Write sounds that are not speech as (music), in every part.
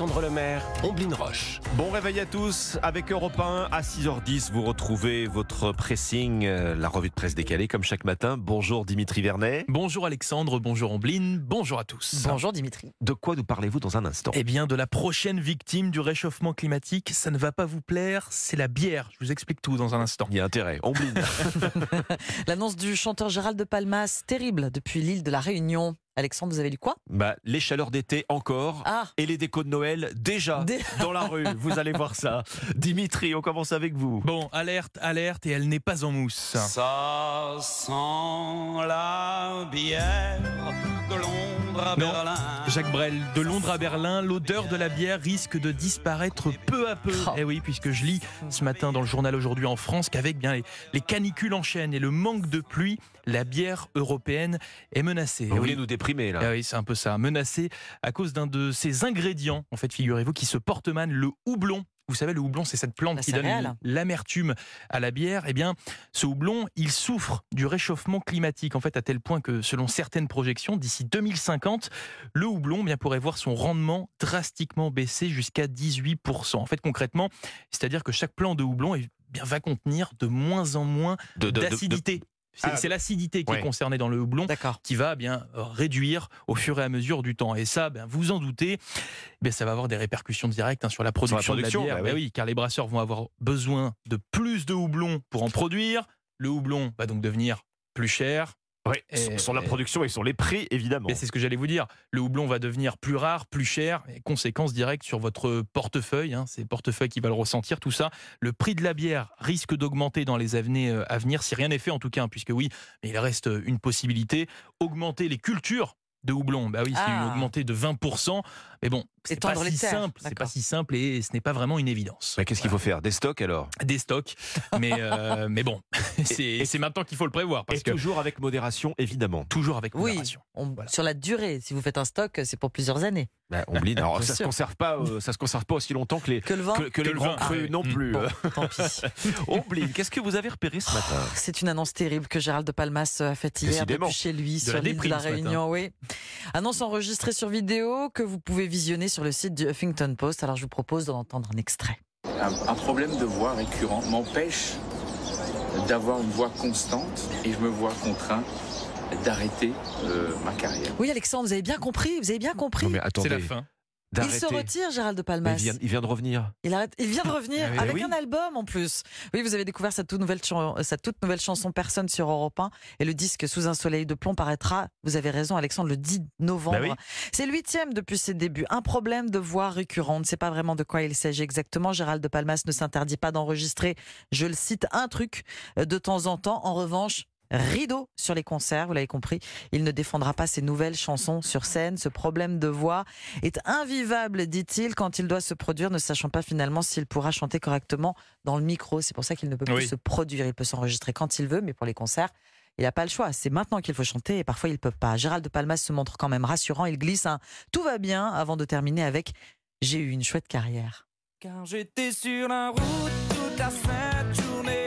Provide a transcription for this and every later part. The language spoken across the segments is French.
Alexandre Lemaire, Omblin Roche. Bon réveil à tous. Avec Europe 1 à 6h10, vous retrouvez votre pressing, euh, la revue de presse décalée comme chaque matin. Bonjour Dimitri Vernet. Bonjour Alexandre, bonjour Omblin, bonjour à tous. Bonjour Dimitri. De quoi nous parlez-vous dans un instant? Eh bien, de la prochaine victime du réchauffement climatique, ça ne va pas vous plaire, c'est la bière. Je vous explique tout dans un instant. Il y a intérêt. Omblin. (laughs) (laughs) L'annonce du chanteur Gérald de Palmas, terrible depuis l'île de la Réunion. Alexandre, vous avez lu quoi? Bah, les chaleurs d'été encore Ah, et les décos de Noël déjà Dé- (laughs) dans la rue. Vous allez voir ça. Dimitri, on commence avec vous. Bon, alerte, alerte, et elle n'est pas en mousse. Ça sent la bière de Londres à Non. Berlin. Jacques Brel, de Londres à Berlin, l'odeur de la bière risque de disparaître peu à peu. Oh. Eh oui, puisque je lis ce matin dans le journal aujourd'hui en France qu'avec bien les, les canicules en chaîne et le manque de pluie, la bière européenne est menacée. Vous Eh voulez oui. nous là Ah oui, c'est un peu ça. Menacé à cause d'un de ces ingrédients, en fait, figurez-vous, qui se porte mal, le houblon. Vous savez, le houblon, c'est cette plante La qui donne l'amertume à la bière. Eh bien, ce houblon, il souffre du réchauffement climatique, en fait, à tel point que, selon certaines projections, d'ici 2050, le houblon eh bien, pourrait voir son rendement drastiquement baisser jusqu'à 18%. En fait, concrètement, c'est-à-dire que chaque plant de houblon eh bien, va contenir de moins en moins d'acidité. C'est Ah, c'est l'acidité qui ouais. est concernée dans le houblon qui va bien euh, réduire au fur et à mesure du temps. Et ça, ben, vous en doutez, ben, ça va avoir des répercussions directes hein, sur la production, production, de la bière. bah Ben oui. oui, car les brasseurs vont avoir besoin de plus de houblon pour en produire. Le houblon va donc devenir plus cher. Ouais, Et- sur la production et sur les prix, évidemment. Mais c'est ce que j'allais vous dire. Le houblon va devenir plus rare, plus cher, et conséquences directes sur votre portefeuille. Hein, c'est le portefeuille qui va le ressentir, tout ça. Le prix de la bière risque d'augmenter dans les années euh, à venir, si rien n'est fait en tout cas, hein, puisque oui, mais il reste euh, une possibilité. Augmenter les cultures de houblon. Bah oui, c'est Ah. augmenter de 20%. Mais bon, c'est pas si terres, simple. C'est pas si simple et ce n'est pas vraiment une évidence. Mais qu'est-ce qu'il faut faire? Des stocks alors? Des stocks. Mais, euh, (laughs) mais bon, c'est c'est maintenant qu'il faut le prévoir. Parce Et que toujours avec modération, évidemment. toujours avec Oui, modération. on- Voilà. sur la durée, si vous faites un stock, c'est pour plusieurs années. Bah, Omblin, alors (laughs) Bien ça se sûr. conserve pas, euh, ça se conserve pas aussi longtemps que les Que le vin que, que les le grands vin, crus ah oui. non plus. Bon, (laughs) tant pis. Qu'est-ce que vous avez repéré ce matin? C'est une annonce terrible que Gérald de Palmas a faite hier depuis chez lui De sur l'île de la. Réunion. Oui. Annonce enregistrée sur vidéo que vous pouvez visionner sur le site du Huffington Post. Alors je vous propose d'en entendre un extrait. Un, un problème de voix récurrent m'empêche d'avoir une voix constante et je me vois contraint d'arrêter euh, ma carrière. Oui, Alexandre, vous avez bien compris. Vous avez bien compris. Non mais C'est attendez, la fin. Il se retire, Gérald de Palmas. il, vient, il vient de revenir. Il, arrête- il vient de revenir (laughs) Ah oui, avec oui. un album en plus. Oui, vous avez découvert sa toute nouvelle, chan- sa toute nouvelle chanson Personne sur Europe 1 et le disque Sous un soleil de plomb paraîtra, vous avez raison Alexandre, le 10 novembre. Bah oui. C'est le huitième depuis ses débuts. Un problème de voix récurrent. On ne sait pas vraiment de quoi il s'agit exactement. Gérald de Palmas ne s'interdit pas d'enregistrer, je le cite, un truc euh, de temps en temps. En revanche, rideau sur les concerts, vous l'avez compris. Il ne défendra pas ses nouvelles chansons sur scène. Ce problème de voix est invivable, dit-il, quand il doit se produire, ne sachant pas finalement s'il pourra chanter correctement dans le micro. C'est pour ça qu'il ne peut plus Oui. se produire. Il peut s'enregistrer quand il veut, mais pour les concerts, il n'a pas le choix. C'est maintenant qu'il faut chanter et parfois il ne peut pas. Gérald de Palmas se montre quand même rassurant. Il glisse un tout va bien avant de terminer avec j'ai eu une chouette carrière. Car j'étais sur la route toute la sainte journée.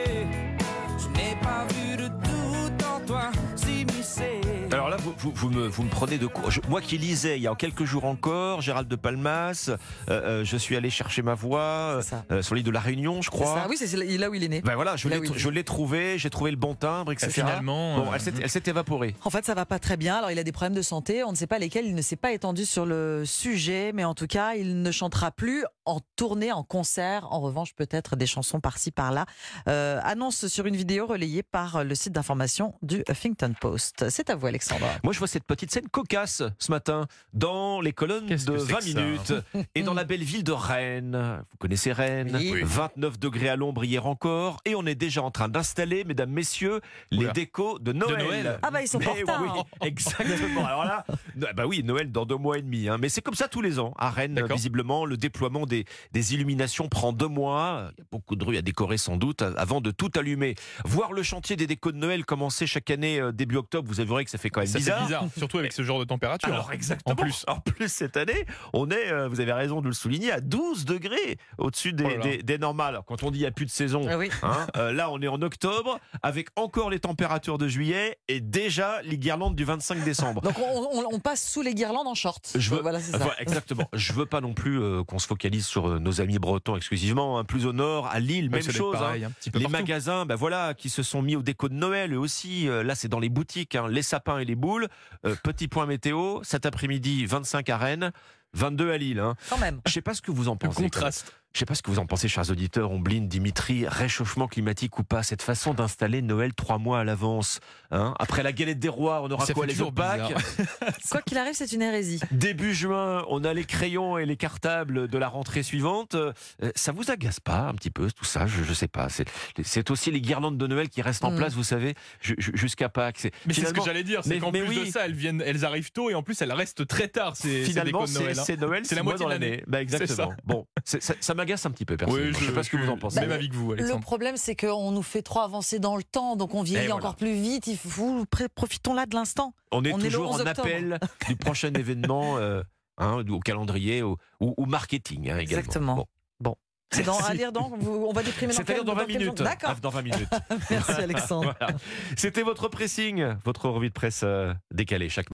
Vous, me, vous me prenez de court. Je- moi qui lisais il y a quelques jours encore, Gérald de Palmas, euh, euh, je suis allé chercher ma voix ça. euh, sur l'île de la Réunion, je crois. ça. Oui, c'est là où il est né. Ben voilà, je l'ai trouvé, j'ai trouvé le bon timbre, etc. Finalement, Bon, euh, elle s'est- évaporée. En fait, ça va pas très bien. Alors, il a des problèmes de santé. On ne sait pas lesquels. Il ne s'est pas étendu sur le sujet, mais en tout cas, il ne chantera plus en tournée, en concert. En revanche, peut-être des chansons par-ci, par-là. Euh, annonce sur une vidéo relayée par le site d'information du Huffington Post. C'est à vous, Alexandre. Moi, je vois cette petite scène cocasse ce matin dans les colonnes de que c'est 20 que ça minutes (laughs) et dans la belle ville de Rennes. Vous connaissez Rennes Oui. Oui. 29 degrés à l'ombre hier encore et on est déjà en train d'installer, mesdames, messieurs, les Oula. décos de Noël. Noël. Ah bah, ils sont Mais pas en oui, exactement. Alors là, bah oui, Noël dans deux mois et demi. hein. Mais c'est comme ça tous les ans. À Rennes, visiblement, le déploiement des, des illuminations prend deux mois. Il y a beaucoup de rues à décorer sans doute avant de tout allumer. Voir le chantier des décos de Noël commencer chaque année euh, début octobre, vous avouerez que ça fait quand même Ça fait bizarre. bizarre. bizarre, surtout avec ce genre de température. Alors exactement. En plus. En plus cette année, on est, euh, vous avez raison de le souligner, à 12 degrés au-dessus des, Oh des- des normales. Alors, Quand on dit il n'y a plus de saison, Ah oui. hein, euh, là on est en octobre avec encore les températures de juillet et déjà les guirlandes du 25 décembre. Donc on, on- on passe sous les guirlandes en short. Je veux- Voilà, c'est ça. Voilà, exactement. Je veux pas non plus euh, qu'on se focalise sur euh, nos amis bretons exclusivement. hein. Plus au nord, à Lille, même chose. hein. pareil, Les partout. magasins, ben voilà, qui se sont mis au déco de Noël eux aussi. Euh, là, c'est dans les boutiques, hein, les sapins et les boules. Euh, petit point météo. Cet après-midi, 25 à Rennes, 22 à Lille. hein. Quand même. Je sais pas ce que vous en Le pensez. contraste. Je sais pas ce que vous en pensez, chers auditeurs. Omblin, Dimitri, réchauffement climatique ou pas, cette façon d'installer Noël trois mois à l'avance. hein. Après la galette des rois, on aura Ça quoi fait les bizarre. (laughs) Quoi qu'il arrive, c'est une hérésie. Début juin, on a les crayons et les cartables de la rentrée suivante. Euh, Ça vous agace pas un petit peu tout ça? Je, je sais pas. C'est- aussi les guirlandes de Noël qui restent en Mm. place, vous savez, ju- ju- jusqu'à Pâques. Mais c'est ce que j'allais dire, c'est mais- qu'en plus de oui. ça, elles, viennent, elles arrivent tôt et en plus elles restent très tard, Finalement, décos de Noël. c'est hein. c'est Noël, C'est la six mois moitié dans de l'année. Bah, exactement. ça. Bon, ça m'agace un petit peu, personnellement. je, sais pas ce que vous en pensez. Même avec vous, Le Alexandre. problème, c'est qu'on nous fait trop avancer dans le temps, donc on vieillit voilà. encore plus vite. Il faut profitons là de l'instant. On est on toujours 11 en appel (laughs) du prochain événement, euh, hein, au calendrier, au, ou au marketing hein, également. Exactement. Bon. C'est dans à lire dans. On va déprimer dans C'est-à-dire quel- dans 20 quel minutes. D'accord. Ah, Dans 20 minutes. (laughs) Merci Alexandre. (laughs) Voilà. C'était votre pressing, votre revue de presse euh, décalée chaque